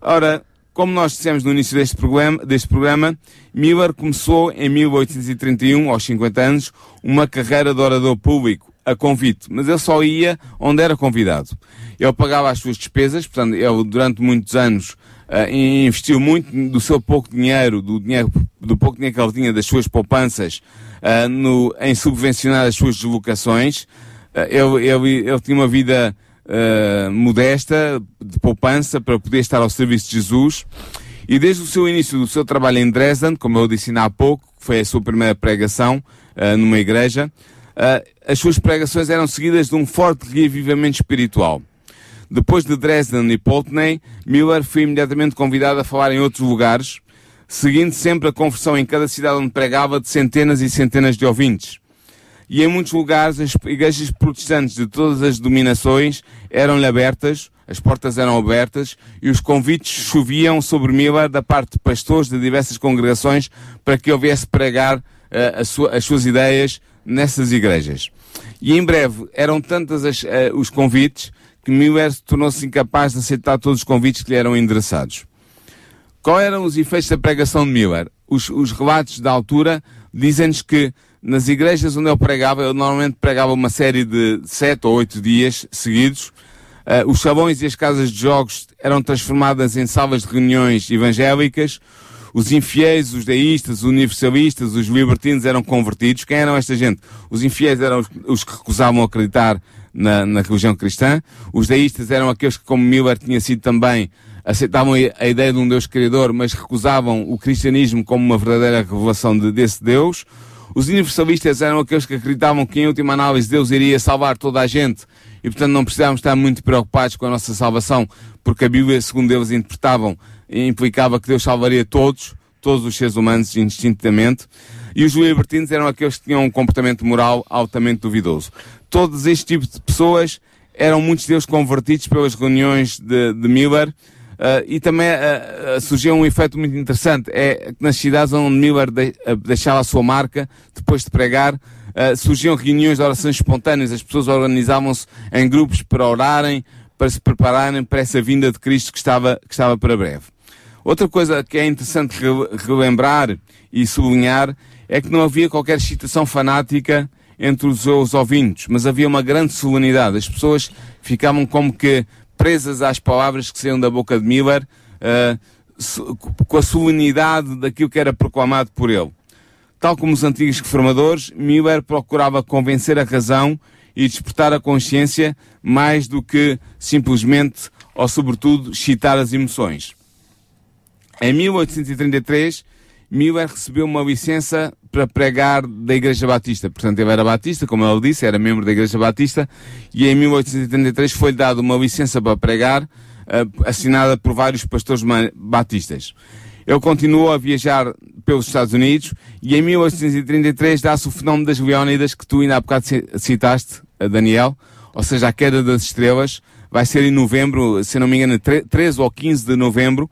Ora, como nós dissemos no início deste programa, deste programa, Miller começou em 1831, aos 50 anos, uma carreira de orador público, a convite, mas ele só ia onde era convidado. Ele pagava as suas despesas, portanto, ele durante muitos anos uh, investiu muito do seu pouco dinheiro, do dinheiro, do pouco dinheiro que ele tinha das suas poupanças, uh, no, em subvencionar as suas deslocações. Uh, ele, ele, ele tinha uma vida uh, modesta, de poupança, para poder estar ao serviço de Jesus. E desde o seu início do seu trabalho em Dresden, como eu disse há pouco, foi a sua primeira pregação uh, numa igreja, uh, as suas pregações eram seguidas de um forte reavivamento espiritual. Depois de Dresden e Pulteney, Miller foi imediatamente convidado a falar em outros lugares, seguindo sempre a conversão em cada cidade onde pregava de centenas e centenas de ouvintes e em muitos lugares as igrejas protestantes de todas as dominações eram-lhe abertas, as portas eram abertas e os convites choviam sobre Miller da parte de pastores de diversas congregações para que ele viesse pregar uh, sua, as suas ideias nessas igrejas. E em breve eram tantas as, uh, os convites que Miller tornou-se incapaz de aceitar todos os convites que lhe eram endereçados. Qual eram os efeitos da pregação de Miller? Os, os relatos da altura dizem-nos que nas igrejas onde eu pregava, eu normalmente pregava uma série de sete ou oito dias seguidos. Uh, os salões e as casas de jogos eram transformadas em salas de reuniões evangélicas. Os infiéis, os deístas, os universalistas, os libertinos eram convertidos. Quem eram esta gente? Os infiéis eram os, os que recusavam acreditar na, na, religião cristã. Os deístas eram aqueles que, como Miller tinha sido também, aceitavam a ideia de um Deus criador, mas recusavam o cristianismo como uma verdadeira revelação de, desse Deus. Os universalistas eram aqueles que acreditavam que, em última análise, Deus iria salvar toda a gente e, portanto, não precisávamos estar muito preocupados com a nossa salvação, porque a Bíblia, segundo eles interpretavam, implicava que Deus salvaria todos, todos os seres humanos, indistintamente. E os libertinos eram aqueles que tinham um comportamento moral altamente duvidoso. Todos estes tipos de pessoas eram muitos deles convertidos pelas reuniões de, de Miller, Uh, e também uh, surgiu um efeito muito interessante, é que nas cidades onde Miller de, uh, deixava a sua marca, depois de pregar, surgiam reuniões de orações espontâneas, as pessoas organizavam-se em grupos para orarem, para se prepararem para essa vinda de Cristo que estava, que estava para breve. Outra coisa que é interessante relembrar e sublinhar é que não havia qualquer excitação fanática entre os, os ouvintes, mas havia uma grande solenidade. As pessoas ficavam como que presas às palavras que saíam da boca de Miller, uh, com a solenidade daquilo que era proclamado por ele. Tal como os antigos reformadores, Miller procurava convencer a razão e despertar a consciência mais do que simplesmente ou sobretudo excitar as emoções. Em 1833, Miller recebeu uma licença para pregar da Igreja Batista. Portanto, ele era batista, como ele disse, era membro da Igreja Batista, e em 1883 foi-lhe dado uma licença para pregar, uh, assinada por vários pastores batistas. Ele continuou a viajar pelos Estados Unidos e em 1833 dá-se o fenómeno das Leónidas que tu ainda há bocado citaste, Daniel, ou seja, a queda das estrelas, vai ser em novembro, se não me engano, 13 ou 15 de novembro,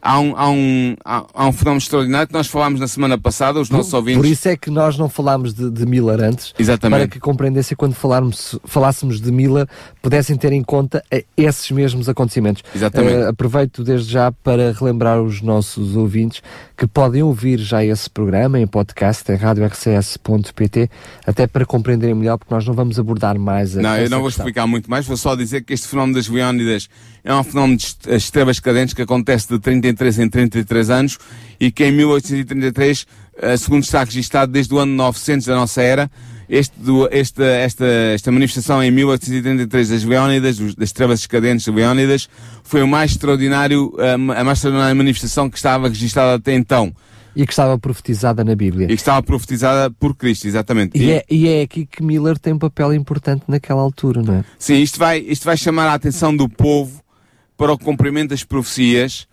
há um, há um, há, um fenómeno extraordinário que nós falámos na semana passada, os nossos por, ouvintes. Por isso é que nós não falámos de, de Miller antes, Exatamente. para que compreendessem quando falarmos, falássemos de Miller, pudessem ter em conta eh, esses mesmos acontecimentos. Exatamente. Uh, aproveito desde já para relembrar os nossos ouvintes que podem ouvir já esse programa em podcast em radiorcs.pt, até para compreenderem melhor, porque nós não vamos abordar mais a Não, eu não vou questão. explicar muito mais, vou só dizer que este fenómeno das Leónidas é um fenómeno de estrelas cadentes que acontece de 33 em 33 anos e que em 1833, eh, segundo está registado desde o ano 900 da nossa era, este, este, esta, esta manifestação em 1833 das Leónidas, das estrelas cadentes Leónidas, foi o mais extraordinário, eh, a mais extraordinária manifestação que estava registada até então. E que estava profetizada na Bíblia. E que estava profetizada por Cristo, exatamente. E, e, é, e é aqui que Miller tem um papel importante naquela altura, não é? Sim, isto vai, isto vai chamar a atenção do povo para o cumprimento das profecias,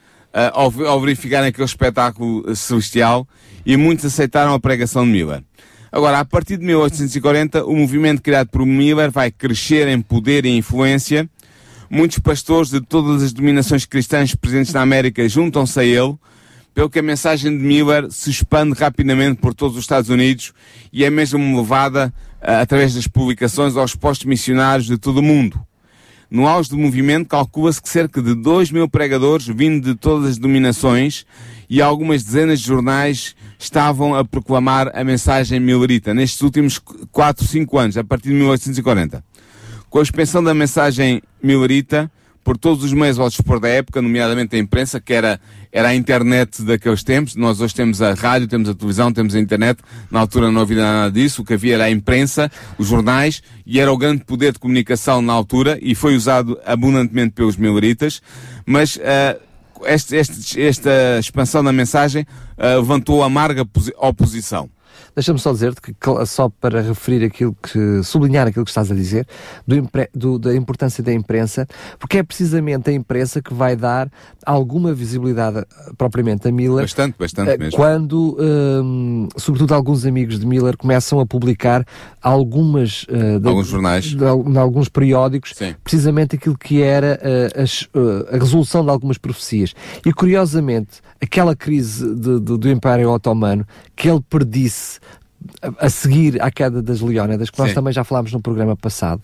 ao, ao verificarem aquele espetáculo celestial, e muitos aceitaram a pregação de Miller. Agora, a partir de 1840, o movimento criado por Miller vai crescer em poder e influência. Muitos pastores de todas as dominações cristãs presentes na América juntam-se a ele, pelo que a mensagem de Miller se expande rapidamente por todos os Estados Unidos e é mesmo levada, uh, através das publicações, aos postos missionários de todo o mundo. No auge do movimento, calcula-se que cerca de 2 mil pregadores, vindo de todas as dominações, e algumas dezenas de jornais estavam a proclamar a mensagem millerita nestes últimos 4, 5 anos, a partir de 1840. Com a expansão da mensagem millerita, por todos os meios ao dispor da época, nomeadamente a imprensa, que era, era a internet daqueles tempos. Nós hoje temos a rádio, temos a televisão, temos a internet. Na altura não havia nada disso. O que havia era a imprensa, os jornais, e era o grande poder de comunicação na altura, e foi usado abundantemente pelos mileritas. Mas, uh, este, este, esta expansão da mensagem uh, levantou amarga oposição. Deixa-me só dizer-te que, só para referir aquilo que, sublinhar aquilo que estás a dizer, do, do, da importância da imprensa, porque é precisamente a imprensa que vai dar alguma visibilidade eh, propriamente a Miller. Bastante, bastante eh, mesmo. Quando, um, sobretudo, alguns amigos de Miller começam a publicar algumas. Uh, de, alguns jornais. De, de, alguns periódicos, Sim. precisamente aquilo que era uh, uh, a resolução de algumas profecias. E curiosamente, aquela crise do Império Otomano, que ele predisse a seguir à queda das Leónidas, que nós Sim. também já falámos no programa passado,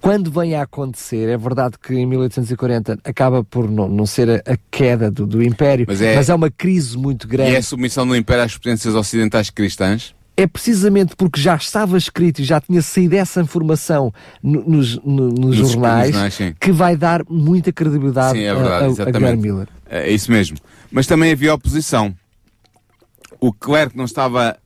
quando vem a acontecer, é verdade que em 1840 acaba por não, não ser a, a queda do, do Império, mas é, mas é, uma crise muito grande. E é a submissão do Império às potências ocidentais cristãs? É precisamente porque já estava escrito e já tinha saído essa informação no, nos, no, nos, nos, jornais, que vai dar muita credibilidade sim, é verdade, a, a, a Guilherme Miller. É isso mesmo. Mas também havia oposição. O clero que não estava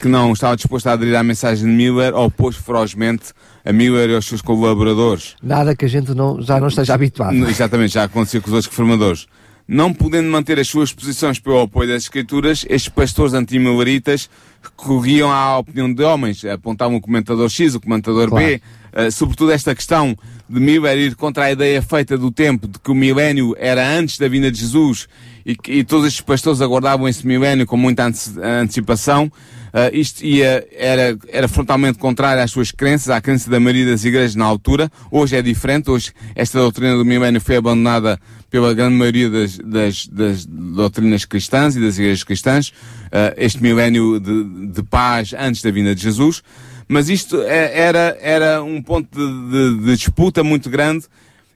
que não estava disposto a aderir à mensagem de Miller opôs ferozmente a Miller e aos seus colaboradores. Nada que a gente não, já não esteja habituado. Exatamente, já aconteceu com os outros reformadores. Não podendo manter as suas posições pelo apoio das escrituras, estes pastores antimileritas recorriam à opinião de homens, apontavam o comentador X, o comentador claro. B, uh, sobretudo esta questão de Miller ir contra a ideia feita do tempo de que o milénio era antes da vinda de Jesus e, e todos estes pastores aguardavam esse milénio com muita antecipação. Uh, isto ia, era, era frontalmente contrário às suas crenças, à crença da maioria das igrejas na altura. Hoje é diferente. Hoje esta doutrina do milénio foi abandonada pela grande maioria das, das, das doutrinas cristãs e das igrejas cristãs. Uh, este milénio de, de paz antes da vinda de Jesus. Mas isto é, era, era um ponto de, de, de disputa muito grande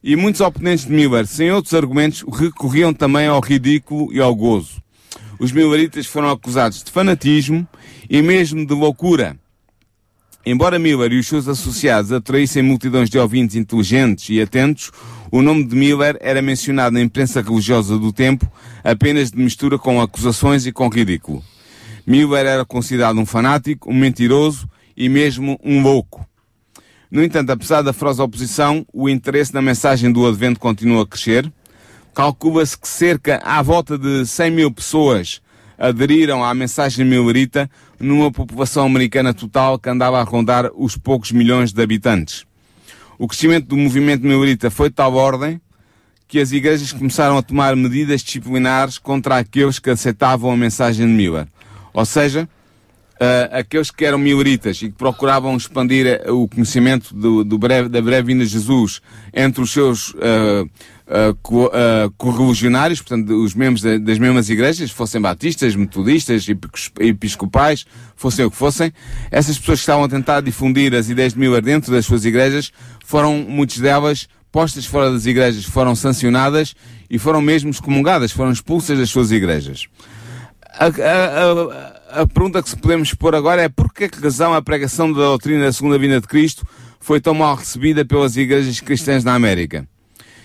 e muitos oponentes de Miller, sem outros argumentos, recorriam também ao ridículo e ao gozo. Os milleritas foram acusados de fanatismo e mesmo de loucura. Embora Miller e os seus associados atraíssem multidões de ouvintes inteligentes e atentos, o nome de Miller era mencionado na imprensa religiosa do tempo apenas de mistura com acusações e com ridículo. Miller era considerado um fanático, um mentiroso e mesmo um louco. No entanto, apesar da feroz oposição, o interesse na mensagem do Advento continua a crescer. Calcula-se que cerca à volta de 100 mil pessoas aderiram à mensagem millerita numa população americana total que andava a rondar os poucos milhões de habitantes. O crescimento do movimento millerita foi de tal ordem que as igrejas começaram a tomar medidas disciplinares contra aqueles que aceitavam a mensagem de Miller. Ou seja, uh, aqueles que eram mileritas e que procuravam expandir eh, o conhecimento do, do breve, da breve vinda de Jesus entre os seus uh, uh, correligionários, portanto, os membros das mesmas igrejas, fossem batistas, metodistas, episcopais, fossem o que fossem, essas pessoas que estavam a tentar difundir as ideias de Miller dentro das suas igrejas, foram, muitas delas, postas fora das igrejas, foram sancionadas e foram mesmo excomungadas, foram expulsas das suas igrejas. A, a, a, a, pergunta que se podemos pôr agora é por que razão a pregação da doutrina da segunda vinda de Cristo foi tão mal recebida pelas igrejas cristãs na América?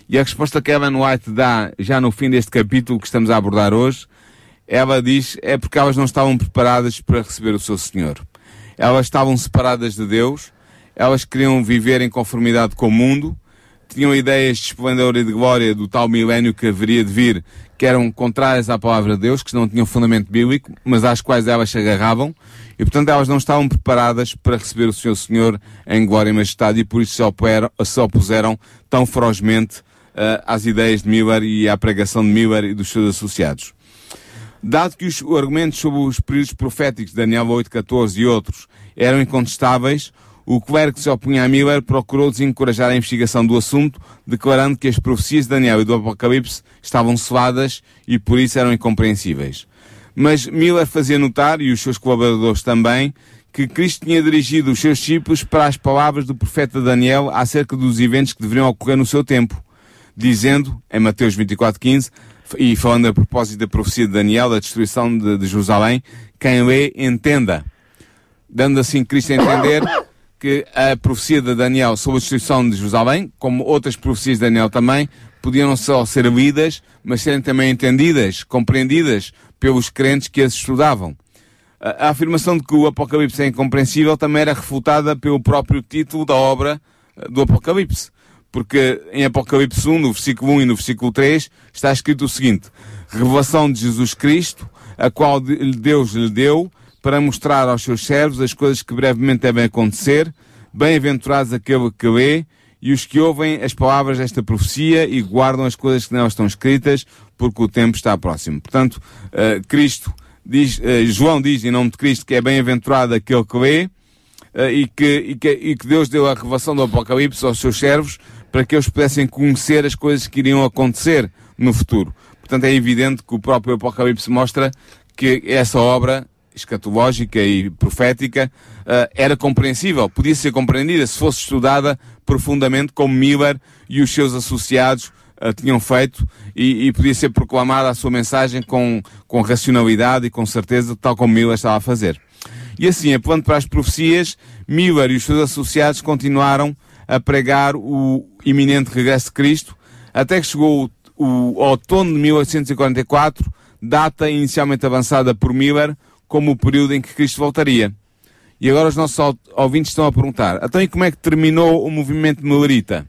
E a resposta que Ellen White dá já no fim deste capítulo que estamos a abordar hoje, ela diz é porque elas não estavam preparadas para receber o seu Senhor. Elas estavam separadas de Deus, elas queriam viver em conformidade com o mundo, tinham ideias de esplendor e de glória do tal milénio que haveria de vir, que eram contrárias à palavra de Deus, que não tinham fundamento bíblico, mas às quais elas se agarravam, e portanto elas não estavam preparadas para receber o seu Senhor em glória e majestade, e por isso se, opuseram, se opuseram tão ferozmente uh, às ideias de Miller e à pregação de Miller e dos seus associados. Dado que os argumentos sobre os períodos proféticos de Daniel 8.14 e outros eram incontestáveis, o clero que se opunha a Miller procurou desencorajar a investigação do assunto, declarando que as profecias de Daniel e do Apocalipse estavam seladas e por isso eram incompreensíveis. Mas Miller fazia notar, e os seus colaboradores também, que Cristo tinha dirigido os seus discípulos para as palavras do profeta Daniel acerca dos eventos que deveriam ocorrer no seu tempo, dizendo, em Mateus 24:15, e falando a propósito da profecia de Daniel, da destruição de, de Jerusalém, quem lê, entenda. Dando assim Cristo a entender que a profecia de Daniel sobre a destruição de Jerusalém, como outras profecias de Daniel também, podiam não só ser lidas, mas serem também entendidas, compreendidas pelos crentes que as estudavam. A, afirmação de que o Apocalipse é incompreensível também era refutada pelo próprio título da obra eh, do Apocalipse. Porque em Apocalipse 1, no versículo 1 e no versículo 3, está escrito o seguinte: Revelação de Jesus Cristo, a qual Deus lhe deu, para mostrar aos seus servos as coisas que brevemente devem acontecer. Bem-aventurados aquele que lê e os que ouvem as palavras desta profecia e guardam as coisas que nelas estão escritas, porque o tempo está próximo. Portanto, uh, Cristo diz, uh, João diz em nome de Cristo que é bem-aventurado aquele que lê uh, e, que, e, que, e que Deus deu a revelação do Apocalipse aos seus servos para que eles pudessem conhecer as coisas que iriam acontecer no futuro. Portanto, é evidente que o próprio Apocalipse mostra que essa obra escatológica e profética uh, era compreensível, podia ser compreendida se fosse estudada profundamente como Miller e os seus associados uh, tinham feito e, e, podia ser proclamada a sua mensagem com, com racionalidade e com certeza, tal como Miller estava a fazer. E assim, apelando para as profecias, Miller e os seus associados continuaram a pregar o iminente regresso de Cristo, até que chegou o, o outono de 1844, data inicialmente avançada por Miller, como o período em que Cristo voltaria. E agora os nossos ouvintes estão a perguntar, então e como é que terminou o movimento Millerita?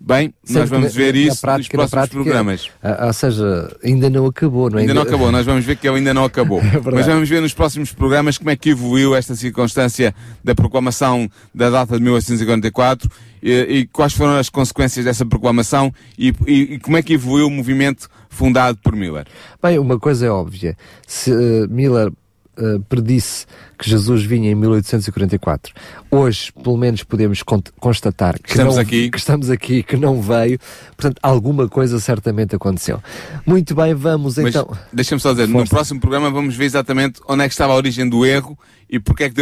Bem, Sempre nós vamos ver isso prática, nos próximos prática, programas. ou seja, ainda não acabou, não é? Ainda não acabou, nós vamos ver que ele ainda não acabou. é Mas vamos ver nos próximos programas como é que evoluiu esta circunstância da proclamação da data de 1854 e, e quais foram as consequências dessa proclamação e, e, e, como é que evoluiu o movimento fundado por Miller. Bem, uma coisa é óbvia. Se uh, Miller uh, predisse que Jesus vinha em 1844. Hoje, pelo menos, podemos constatar que estamos, não, aqui. que estamos aqui, que não veio. Portanto, alguma coisa certamente aconteceu. Muito bem, vamos Mas então. Deixa-me só dizer, Força. no próximo programa vamos ver exatamente onde é que estava a origem do erro e porque é que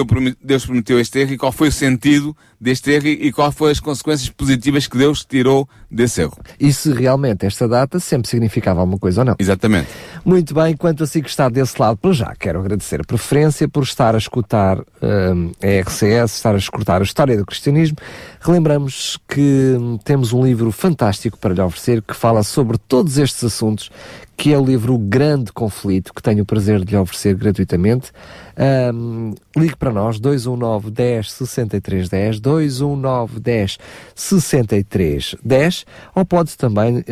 Deus prometeu este erro e qual foi o sentido deste erro e qual foram as consequências positivas que Deus tirou desse erro. E se realmente esta data sempre significava alguma coisa ou não. Exatamente. Muito bem, quanto a si que está desse lado, por já, quero agradecer a preferência por estar a escutar um, a RCS, estar a escutar a história do cristianismo. Relembramos que hum, temos um livro fantástico para lhe oferecer que fala sobre todos estes assuntos que é o livro O Grande Conflito, que tenho o prazer de lhe oferecer gratuitamente. Um, ligue para nós, 219 10 63 10, 219 10 63 10, ou pode também uh,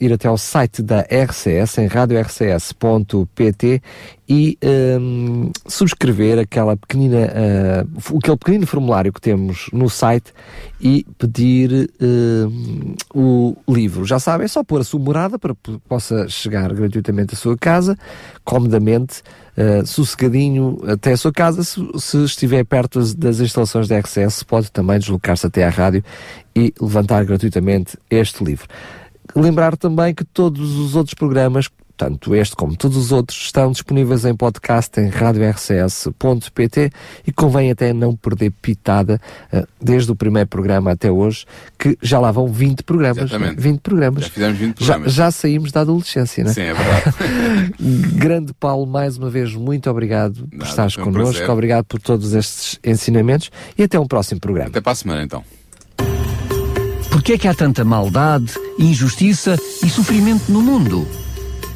ir até ao site da RCS, em radiorcs.pt e um, subscrever aquela pequenina, uh, aquele pequenino formulário que temos no site e pedir uh, o livro. Já sabem, é só pôr a sua morada para que possa chegar gratuitamente à sua casa, comodamente, uh, sossegadinho até a sua casa. Se, se estiver perto das, das instalações da RCS, pode também deslocar-se até à rádio e levantar gratuitamente este livro. Lembrar também que todos os outros programas tanto este como todos os outros estão disponíveis em podcast em radiorcs.pt e convém até não perder pitada uh, desde o primeiro programa até hoje, que já lá vão 20 programas. Exatamente. 20 programas. Já fizemos 20 programas. Já, já saímos da adolescência, não é? Sim, é verdade. Grande Paulo, mais uma vez, muito obrigado Nada, por estares um connosco, prazer. obrigado por todos estes ensinamentos e até um próximo programa. Até para a semana, então. Porquê é que há tanta maldade, injustiça e sofrimento no mundo?